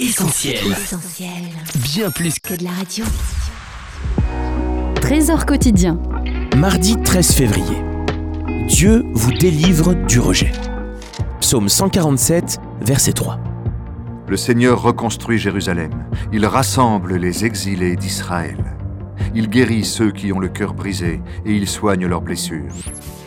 Essentiel. Bien plus que de la radio. Trésor quotidien. Mardi 13 février. Dieu vous délivre du rejet. Psaume 147, verset 3. Le Seigneur reconstruit Jérusalem. Il rassemble les exilés d'Israël. Il guérit ceux qui ont le cœur brisé et il soigne leurs blessures.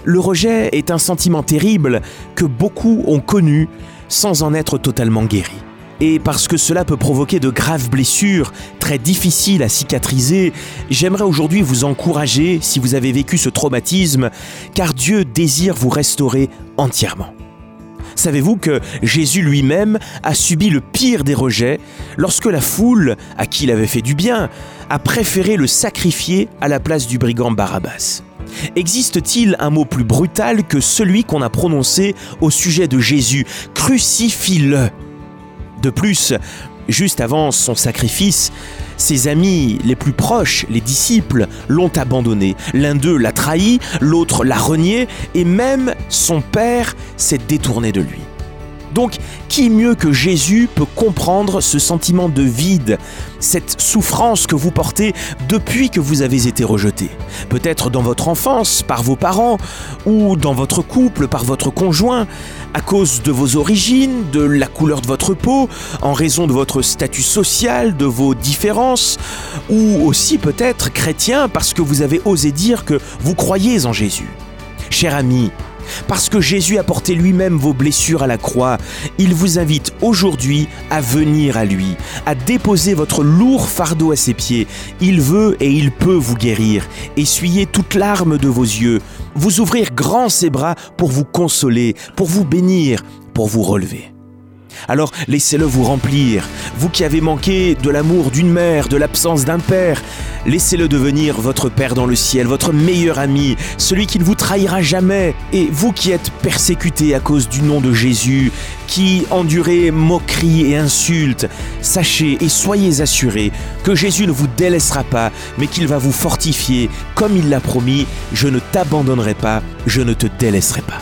Le rejet est un sentiment terrible que beaucoup ont connu sans en être totalement guéris. Et parce que cela peut provoquer de graves blessures très difficiles à cicatriser, j'aimerais aujourd'hui vous encourager si vous avez vécu ce traumatisme, car Dieu désire vous restaurer entièrement. Savez-vous que Jésus lui-même a subi le pire des rejets lorsque la foule, à qui il avait fait du bien, a préféré le sacrifier à la place du brigand Barabbas? Existe-t-il un mot plus brutal que celui qu'on a prononcé au sujet de Jésus? Crucifie-le De plus, juste avant son sacrifice, ses amis les plus proches, les disciples, l'ont abandonné. L'un d'eux l'a trahi, l'autre l'a renié, et même son père s'est détourné de lui. Donc, qui mieux que Jésus peut comprendre ce sentiment de vide, cette souffrance que vous portez depuis que vous avez été rejeté? Peut-être dans votre enfance, par vos parents, ou dans votre couple, par votre conjoint, à cause de vos origines, de la couleur de votre peau, en raison de votre statut social, de vos différences, ou aussi peut-être chrétien parce que vous avez osé dire que vous croyez en Jésus. Cher ami, parce que Jésus a porté lui-même vos blessures à la croix, il vous invite aujourd'hui à venir à lui, à déposer votre lourd fardeau à ses pieds. Il veut et il peut vous guérir, essuyer toute larme de vos yeux, vous ouvrir grand ses bras pour vous consoler, pour vous bénir, pour vous relever. Alors laissez-le vous remplir. Vous qui avez manqué de l'amour d'une mère, de l'absence d'un père, laissez-le devenir votre Père dans le ciel, votre meilleur ami, celui qui ne vous trahira jamais. Et vous qui êtes persécutés à cause du nom de Jésus, qui endurez moqueries et insultes, sachez et soyez assurés que Jésus ne vous délaissera pas, mais qu'il va vous fortifier, comme il l'a promis, je ne t'abandonnerai pas, je ne te délaisserai pas.